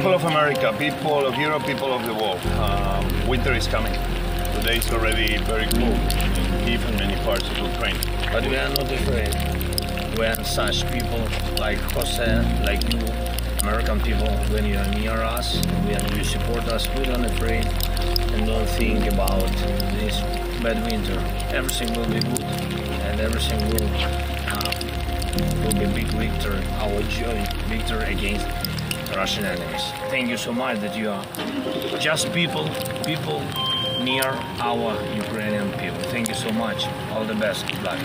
People of America, people of Europe, people of the world, um, winter is coming. Today is already very cold in and many parts of Ukraine. But we are not afraid when such people like Jose, like you, American people, when you are near us, when you support us, we don't afraid and don't think about this bad winter. Everything will be good and everything will uh, will be big victory, our joint victory against Russian enemies. Thank you so much that you are just people, people near our Ukrainian people. Thank you so much. All the best. Good luck.